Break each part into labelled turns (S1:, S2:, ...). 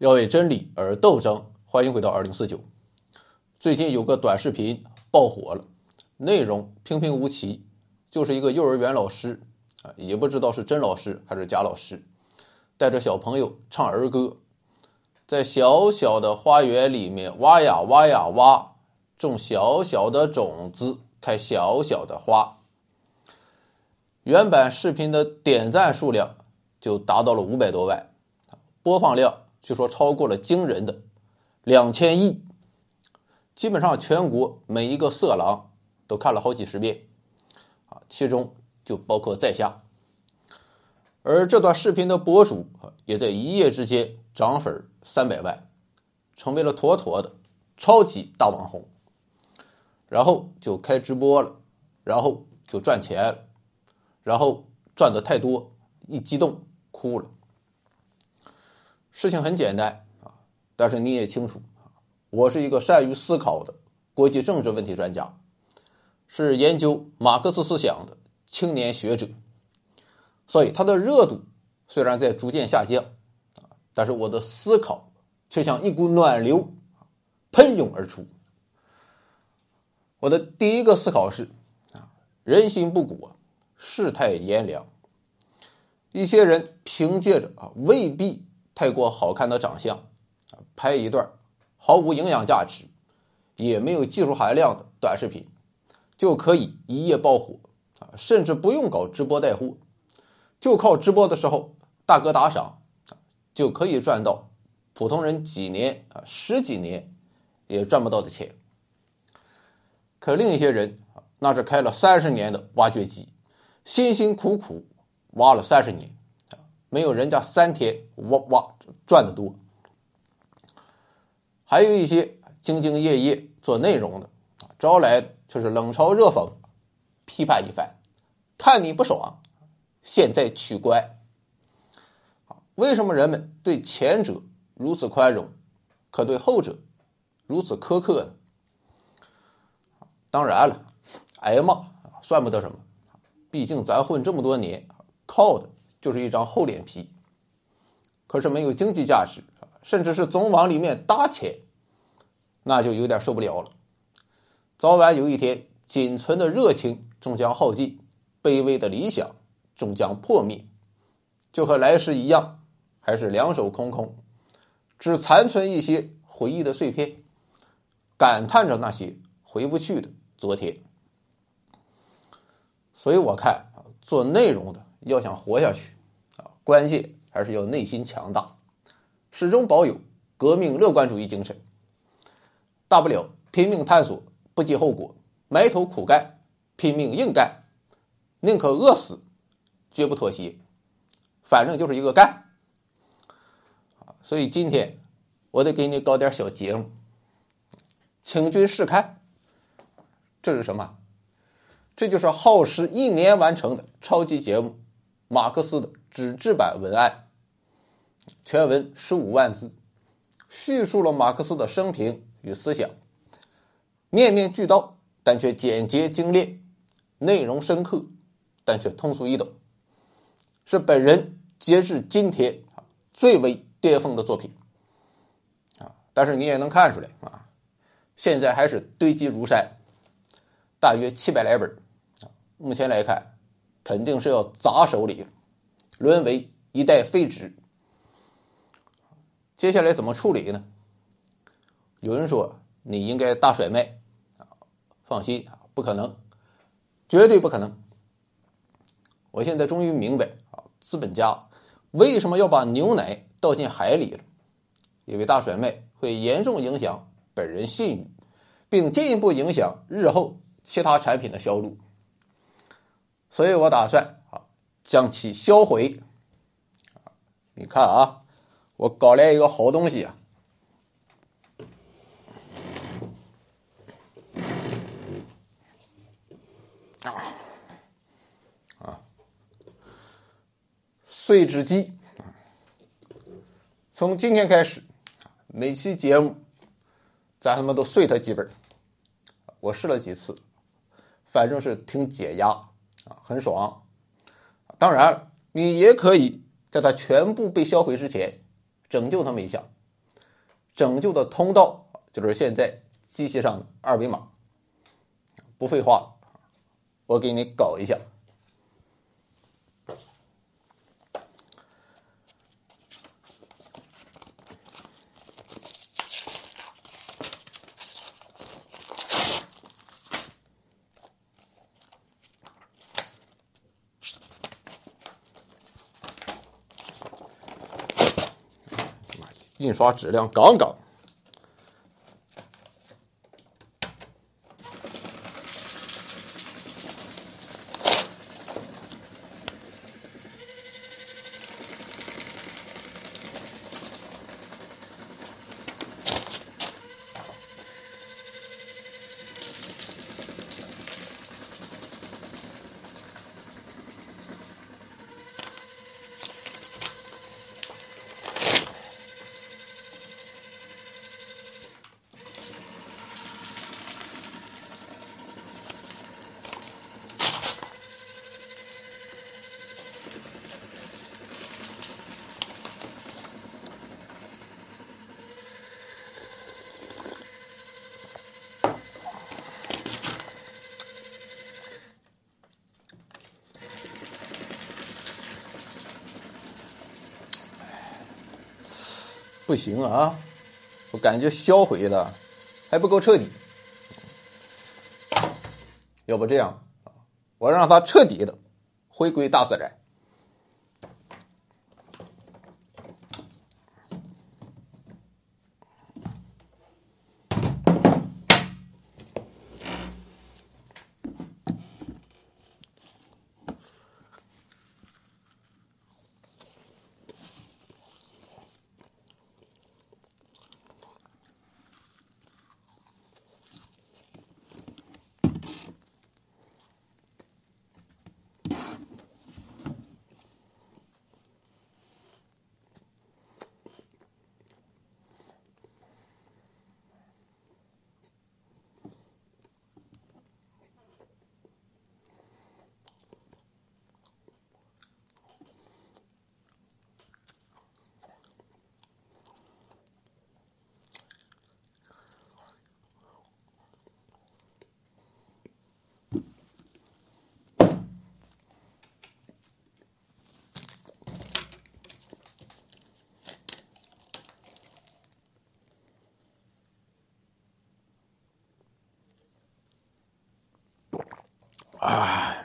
S1: 要为真理而斗争。欢迎回到二零四九。最近有个短视频爆火了，内容平平无奇，就是一个幼儿园老师啊，也不知道是真老师还是假老师，带着小朋友唱儿歌，在小小的花园里面挖呀挖呀挖，种小小的种子，开小小的花。原版视频的点赞数量就达到了五百多万，播放量。据说超过了惊人的两千亿，基本上全国每一个色狼都看了好几十遍，啊，其中就包括在下。而这段视频的博主也在一夜之间涨粉三百万，成为了妥妥的超级大网红。然后就开直播了，然后就赚钱，然后赚的太多，一激动哭了。事情很简单啊，但是你也清楚，我是一个善于思考的国际政治问题专家，是研究马克思思想的青年学者，所以他的热度虽然在逐渐下降啊，但是我的思考却像一股暖流喷涌而出。我的第一个思考是啊，人心不古，世态炎凉，一些人凭借着啊未必。太过好看的长相，拍一段毫无营养价值，也没有技术含量的短视频，就可以一夜爆火，啊，甚至不用搞直播带货，就靠直播的时候大哥打赏，就可以赚到普通人几年啊十几年也赚不到的钱。可另一些人啊，那是开了三十年的挖掘机，辛辛苦苦挖了三十年。没有人家三天哇哇赚的多，还有一些兢兢业业做内容的招来就是冷嘲热讽，批判一番，看你不爽，现在取关。为什么人们对前者如此宽容，可对后者如此苛刻呢？当然了，挨骂算不得什么，毕竟咱混这么多年，靠的。就是一张厚脸皮，可是没有经济价值，甚至是总往里面搭钱，那就有点受不了了。早晚有一天，仅存的热情终将耗尽，卑微的理想终将破灭，就和来时一样，还是两手空空，只残存一些回忆的碎片，感叹着那些回不去的昨天。所以我看啊，做内容的。要想活下去，啊，关键还是要内心强大，始终保有革命乐观主义精神。大不了拼命探索，不计后果，埋头苦干，拼命硬干，宁可饿死，绝不妥协。反正就是一个干。所以今天我得给你搞点小节目，请君试看。这是什么？这就是耗时一年完成的超级节目。马克思的纸质版文案，全文十五万字，叙述了马克思的生平与思想，面面俱到，但却简洁精炼，内容深刻，但却通俗易懂，是本人截至今天啊最为巅峰的作品。啊！但是你也能看出来啊，现在还是堆积如山，大约七百来本，目前来看。肯定是要砸手里，沦为一代废纸。接下来怎么处理呢？有人说你应该大甩卖，啊，放心，不可能，绝对不可能。我现在终于明白啊，资本家为什么要把牛奶倒进海里了？因为大甩卖会严重影响本人信誉，并进一步影响日后其他产品的销路。所以我打算啊，将其销毁。你看啊，我搞来一个好东西啊！碎纸机。从今天开始，每期节目咱他妈都碎它几本。我试了几次，反正是挺解压。很爽，当然，你也可以在它全部被销毁之前拯救他们一下，拯救的通道就是现在机器上的二维码。不废话，我给你搞一下。印刷质量杠杠。不行啊，我感觉销毁的还不够彻底，要不这样，我让他彻底的回归大自然。啊！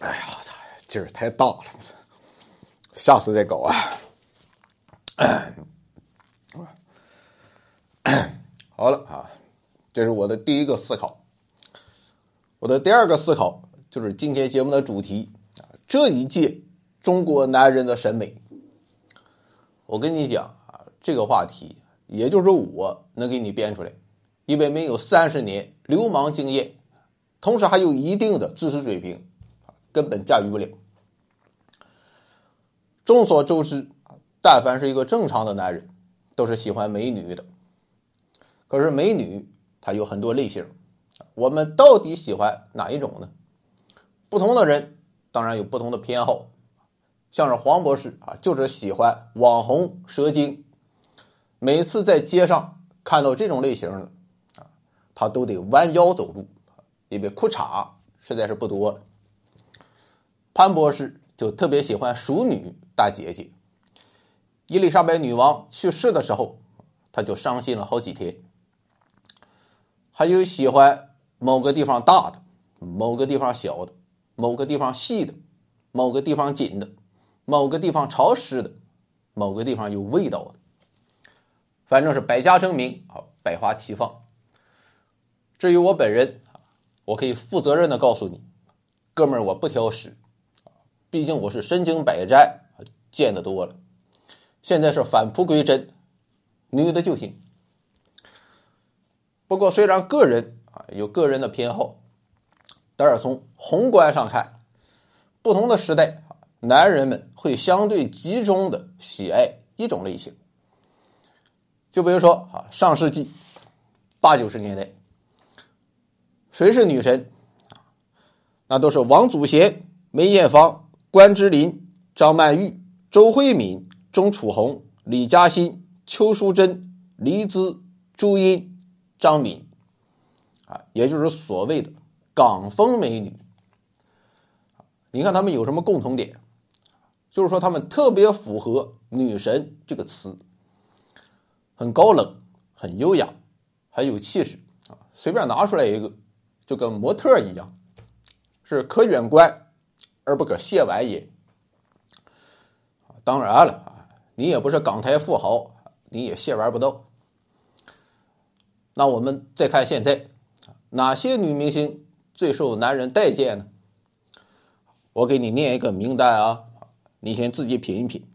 S1: 哎呀，我操，劲儿太大了！下次再搞啊！好了啊，这是我的第一个思考。我的第二个思考就是今天节目的主题啊，这一届中国男人的审美。我跟你讲啊，这个话题也就是我能给你编出来，因为没有三十年流氓经验，同时还有一定的知识水平，根本驾驭不了。众所周知，但凡是一个正常的男人，都是喜欢美女的。可是美女她有很多类型，我们到底喜欢哪一种呢？不同的人当然有不同的偏好。像是黄博士啊，就是喜欢网红蛇精，每次在街上看到这种类型的啊，他都得弯腰走路，因为裤衩实在是不多。潘博士就特别喜欢熟女。大姐姐，伊丽莎白女王去世的时候，他就伤心了好几天。还有喜欢某个地方大的，某个地方小的，某个地方细的，某个地方紧的，某个地方潮湿的，某个地方有味道的，反正是百家争鸣啊，百花齐放。至于我本人我可以负责任的告诉你，哥们儿，我不挑食，毕竟我是身经百战。见得多了，现在是返璞归真，女的就行。不过虽然个人啊，有个人的偏好。但是从宏观上看，不同的时代，男人们会相对集中的喜爱一种类型。就比如说啊，上世纪八九十年代，谁是女神？那都是王祖贤、梅艳芳、关之琳、张曼玉、周慧敏、钟楚红、李嘉欣、邱淑贞、黎姿、朱茵、张敏，啊，也就是所谓的。港风美女，你看她们有什么共同点？就是说她们特别符合“女神”这个词，很高冷，很优雅，很有气势啊！随便拿出来一个，就跟模特一样，是可远观而不可亵玩也。当然了，你也不是港台富豪，你也亵玩不到。那我们再看现在，哪些女明星？最受男人待见呢？我给你念一个名单啊，你先自己品一品。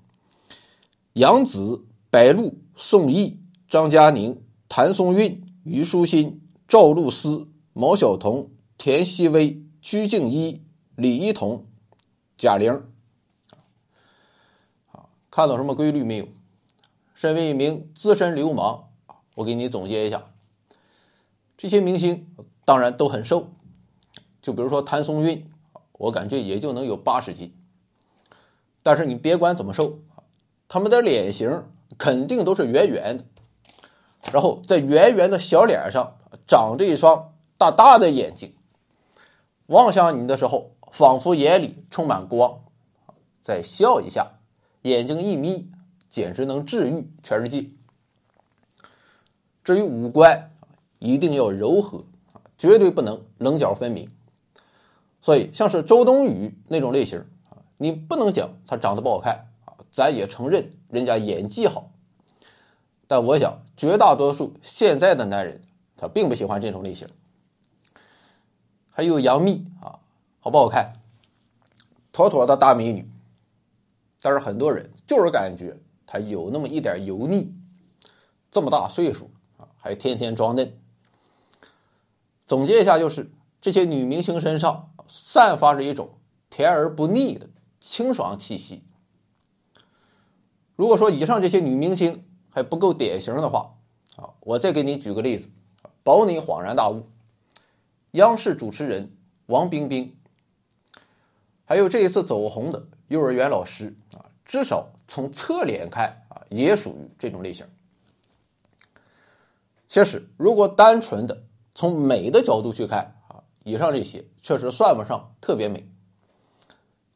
S1: 杨紫、白鹿、宋轶、张嘉宁、谭松韵、虞书欣、赵露思、毛晓彤、田曦薇、鞠婧祎、李一桐、贾玲。看到什么规律没有？身为一名资深流氓，我给你总结一下：这些明星当然都很瘦。就比如说谭松韵，我感觉也就能有八十斤。但是你别管怎么瘦，他们的脸型肯定都是圆圆的，然后在圆圆的小脸上长着一双大大的眼睛，望向你的时候，仿佛眼里充满光。再笑一下，眼睛一眯，简直能治愈全世界。至于五官，一定要柔和，绝对不能棱角分明。所以，像是周冬雨那种类型，你不能讲她长得不好看，咱也承认人家演技好。但我想，绝大多数现在的男人，他并不喜欢这种类型。还有杨幂啊，好不好看？妥妥的大美女。但是很多人就是感觉她有那么一点油腻，这么大岁数啊，还天天装嫩。总结一下，就是这些女明星身上。散发着一种甜而不腻的清爽气息。如果说以上这些女明星还不够典型的话，啊，我再给你举个例子，保你恍然大悟。央视主持人王冰冰，还有这一次走红的幼儿园老师啊，至少从侧脸看啊，也属于这种类型。其实，如果单纯的从美的角度去看啊，以上这些确实算不上特别美。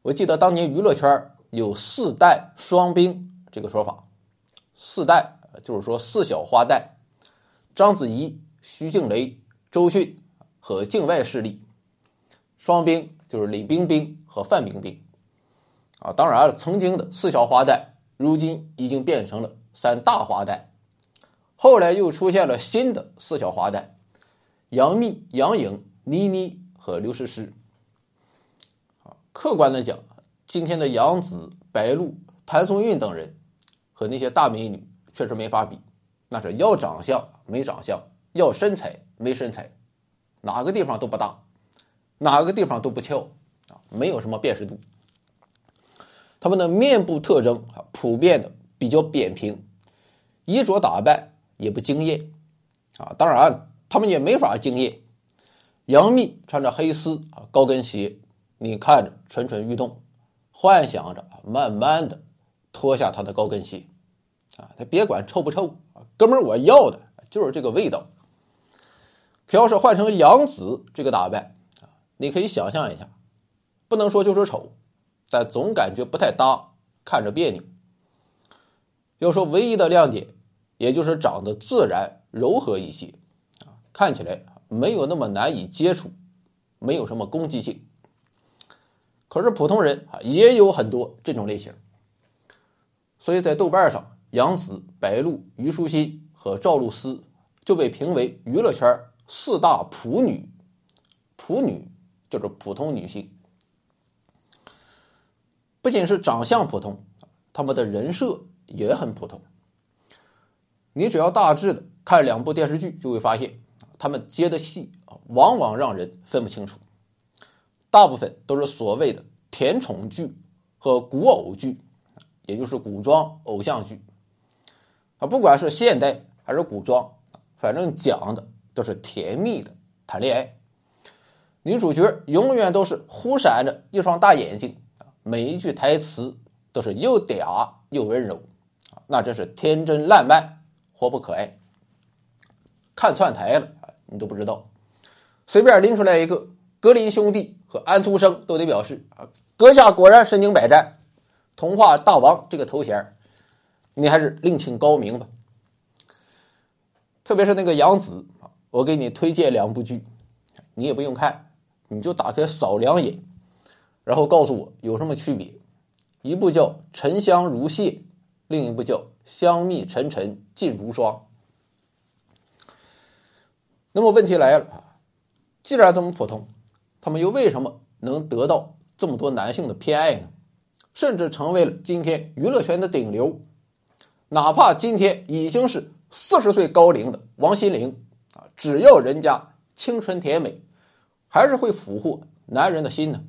S1: 我记得当年娱乐圈有“四代双冰”这个说法，“四代”就是说四小花旦：章子怡、徐静蕾、周迅和境外势力；双冰就是李冰冰和范冰冰。啊，当然了，曾经的四小花旦，如今已经变成了三大花旦。后来又出现了新的四小花旦：杨幂、杨颖。倪妮和刘诗诗，客观的讲，今天的杨紫、白鹿、谭松韵等人和那些大美女确实没法比，那是要长相没长相，要身材没身材，哪个地方都不大，哪个地方都不翘啊，没有什么辨识度。他们的面部特征啊，普遍的比较扁平，衣着打扮也不惊艳啊，当然他们也没法惊艳。杨幂穿着黑丝啊高跟鞋，你看着蠢蠢欲动，幻想着慢慢的脱下她的高跟鞋，啊，他别管臭不臭，哥们儿我要的就是这个味道。可要是换成杨紫这个打扮啊，你可以想象一下，不能说就是丑，但总感觉不太搭，看着别扭。要说唯一的亮点，也就是长得自然柔和一些，看起来。没有那么难以接触，没有什么攻击性。可是普通人啊也有很多这种类型，所以在豆瓣上，杨紫、白鹿、虞书欣和赵露思就被评为娱乐圈四大普女。普女就是普通女性，不仅是长相普通，他们的人设也很普通。你只要大致的看两部电视剧，就会发现。他们接的戏啊，往往让人分不清楚，大部分都是所谓的甜宠剧和古偶剧，也就是古装偶像剧。啊，不管是现代还是古装，反正讲的都是甜蜜的谈恋爱。女主角永远都是忽闪着一双大眼睛，每一句台词都是又嗲又温柔，那真是天真烂漫，活泼可爱。看串台了你都不知道，随便拎出来一个格林兄弟和安徒生都得表示啊，阁下果然身经百战，童话大王这个头衔你还是另请高明吧。特别是那个杨紫我给你推荐两部剧，你也不用看，你就打开扫两眼，然后告诉我有什么区别。一部叫《沉香如屑》，另一部叫《香蜜沉沉烬如霜》。那么问题来了，既然这么普通，他们又为什么能得到这么多男性的偏爱呢？甚至成为了今天娱乐圈的顶流。哪怕今天已经是四十岁高龄的王心凌啊，只要人家清纯甜美，还是会俘获男人的心呢。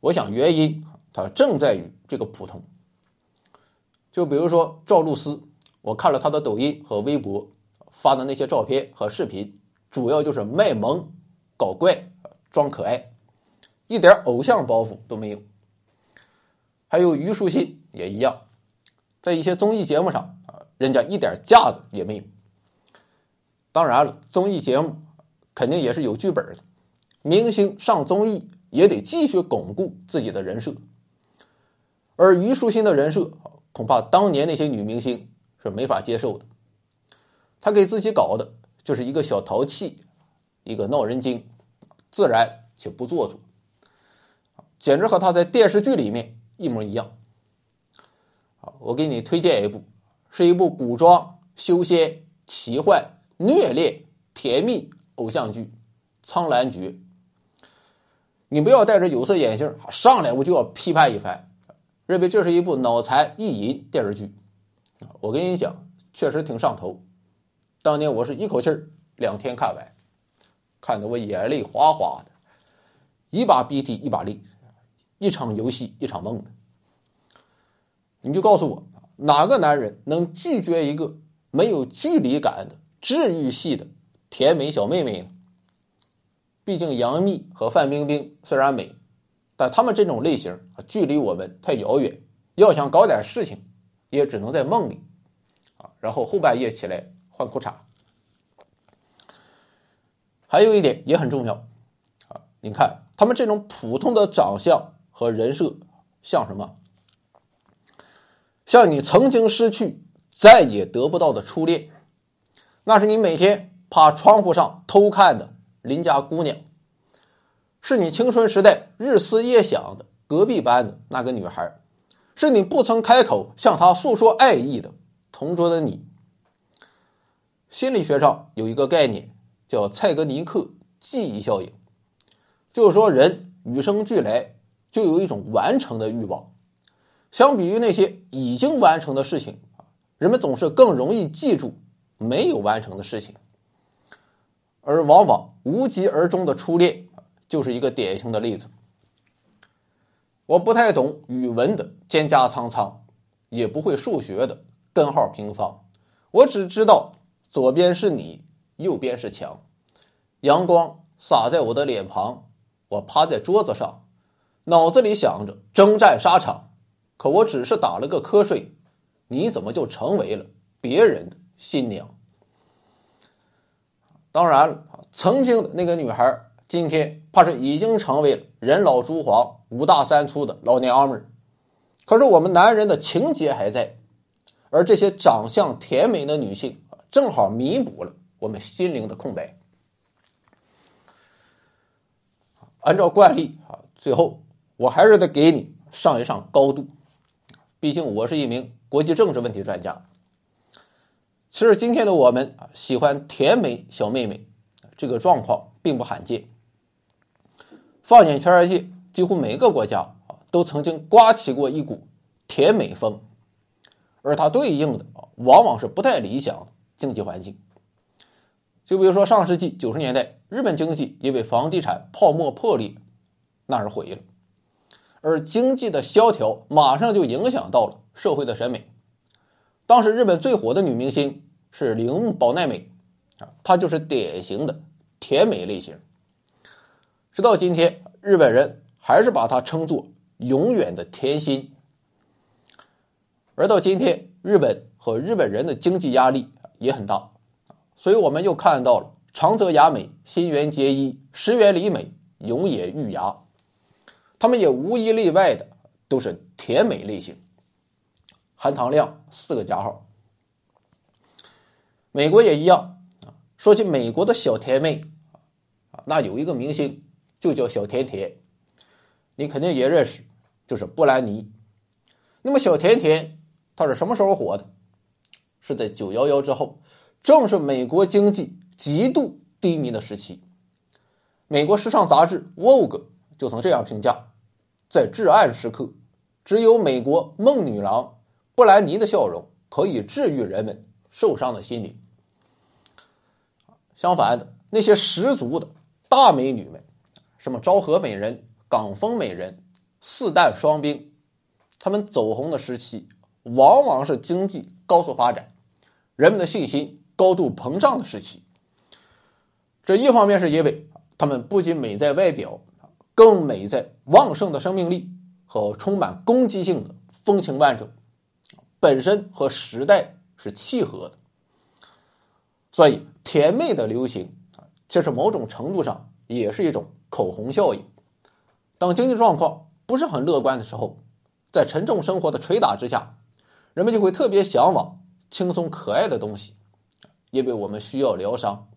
S1: 我想原因它正在于这个普通。就比如说赵露思，我看了她的抖音和微博发的那些照片和视频，主要就是卖萌、搞怪、装可爱，一点偶像包袱都没有。还有虞书欣也一样。在一些综艺节目上啊，人家一点架子也没有。当然了，综艺节目肯定也是有剧本的，明星上综艺也得继续巩固自己的人设。而虞书欣的人设，恐怕当年那些女明星是没法接受的。她给自己搞的就是一个小淘气，一个闹人精，自然且不做作，简直和她在电视剧里面一模一样。我给你推荐一部，是一部古装、修仙、奇幻、虐恋、甜蜜偶像剧《苍兰诀》。你不要戴着有色眼镜，上来我就要批判一番，认为这是一部脑残意淫电视剧。我跟你讲，确实挺上头。当年我是一口气两天看完，看得我眼泪哗哗的，一把鼻涕一把泪，一场游戏一场梦的。你就告诉我，哪个男人能拒绝一个没有距离感的治愈系的甜美小妹妹呢？毕竟杨幂和范冰冰虽然美，但他们这种类型，距离我们太遥远。要想搞点事情，也只能在梦里啊，然后后半夜起来换裤衩。还有一点也很重要啊，你看他们这种普通的长相和人设像什么？像你曾经失去、再也得不到的初恋，那是你每天趴窗户上偷看的邻家姑娘，是你青春时代日思夜想的隔壁班的那个女孩，是你不曾开口向她诉说爱意的同桌的你。心理学上有一个概念叫蔡格尼克记忆效应，就是说人与生俱来就有一种完成的欲望。相比于那些已经完成的事情人们总是更容易记住没有完成的事情，而往往无疾而终的初恋就是一个典型的例子。我不太懂语文的蒹葭苍苍，也不会数学的根号平方，我只知道左边是你，右边是墙，阳光洒在我的脸庞，我趴在桌子上，脑子里想着征战沙场。可我只是打了个瞌睡，你怎么就成为了别人的新娘？当然了，曾经的那个女孩，今天怕是已经成为了人老珠黄、五大三粗的老娘们儿。可是我们男人的情节还在，而这些长相甜美的女性正好弥补了我们心灵的空白。按照惯例啊，最后我还是得给你上一上高度。毕竟我是一名国际政治问题专家。其实今天的我们啊，喜欢甜美小妹妹，这个状况并不罕见。放眼全世界，几乎每个国家啊，都曾经刮起过一股甜美风，而它对应的，往往是不太理想经济环境。就比如说上世纪九十年代，日本经济因为房地产泡沫破裂，那是毁了，而经济的萧条马上就影响到了社会的审美。当时日本最火的女明星是铃木保奈美，啊，她就是典型的甜美类型。直到今天，日本人还是把她称作永远的甜心。而到今天，日本和日本人的经济压力也很大，所以我们又看到了长泽雅美、新垣结衣、石原里美、永野裕芽，他们也无一例外的都是甜美类型。含糖量四个加号。美国也一样啊。说起美国的小甜妹啊，那有一个明星就叫小甜甜，你肯定也认识，就是布兰妮。那么小甜甜她是什么时候火的？是在九幺幺之后，正是美国经济极度低迷的时期。美国时尚杂志《Vogue》就曾这样评价：在至暗时刻，只有美国梦女郎。布兰妮的笑容可以治愈人们受伤的心灵。相反的，那些十足的大美女们，什么昭和美人、港风美人、四旦双冰，她们走红的时期，往往是经济高速发展、人们的信心高度膨胀的时期。这一方面是因为她们不仅美在外表，更美在旺盛的生命力和充满攻击性的风情万种。本身和时代是契合的，所以甜妹的流行啊，其实某种程度上也是一种口红效应。当经济状况不是很乐观的时候，在沉重生活的捶打之下，人们就会特别向往轻松可爱的东西，因为我们需要疗伤。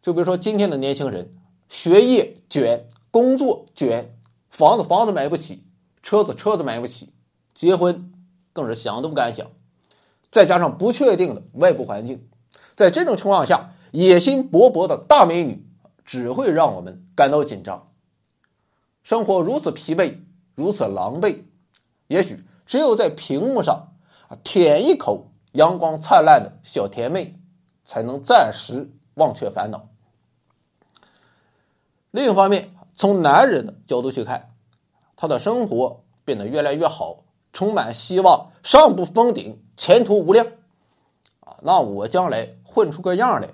S1: 就比如说今天的年轻人，学业卷，工作卷，房子房子买不起，车子车子买不起，结婚。更是想都不敢想，再加上不确定的外部环境，在这种情况下，野心勃勃的大美女只会让我们感到紧张。生活如此疲惫，如此狼狈，也许只有在屏幕上啊舔一口阳光灿烂的小甜妹，才能暂时忘却烦恼。另一方面，从男人的角度去看，他的生活变得越来越好。充满希望，上不封顶，前途无量，啊，那我将来混出个样来，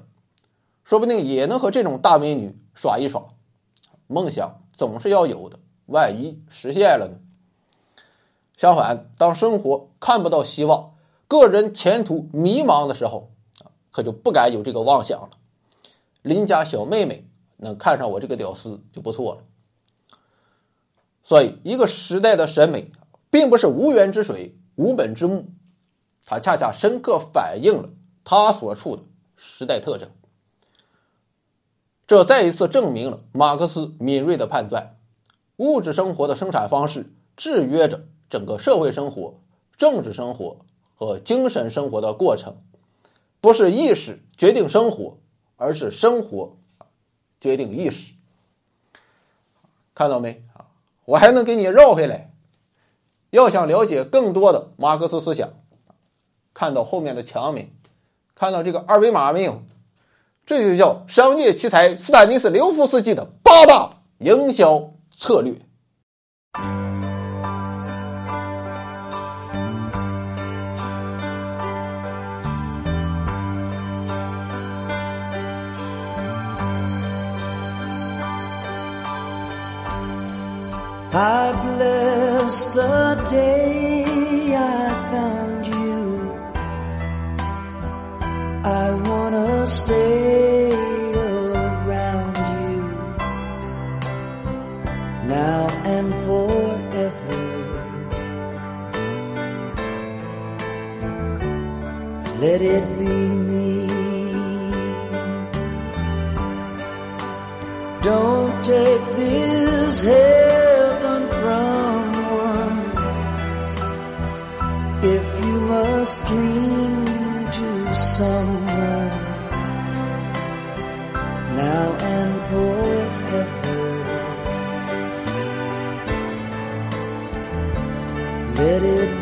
S1: 说不定也能和这种大美女耍一耍。梦想总是要有的，万一实现了呢？相反，当生活看不到希望，个人前途迷茫的时候，可就不敢有这个妄想了。邻家小妹妹能看上我这个屌丝就不错了。所以，一个时代的审美。并不是无源之水、无本之木，它恰恰深刻反映了他所处的时代特征。这再一次证明了马克思敏锐的判断：物质生活的生产方式制约着整个社会生活、政治生活和精神生活的过程，不是意识决定生活，而是生活决定意识。看到没啊？我还能给你绕回来。要想了解更多的马克思思想，看到后面的墙没？看到这个二维码没有？这就叫商业奇才斯坦尼斯刘夫斯基的八大营销策略。I bless the day I this head if you must cling to someone now and forever. Let it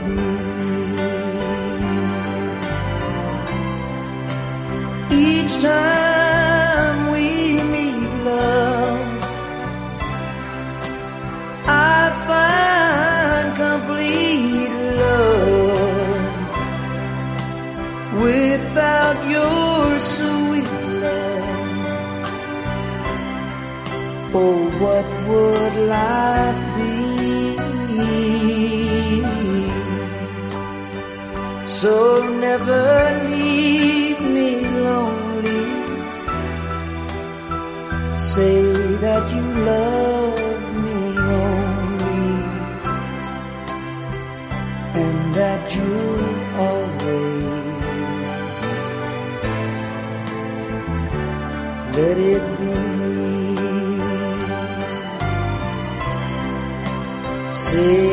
S2: Say that you love me only, and that you always let it be me. Say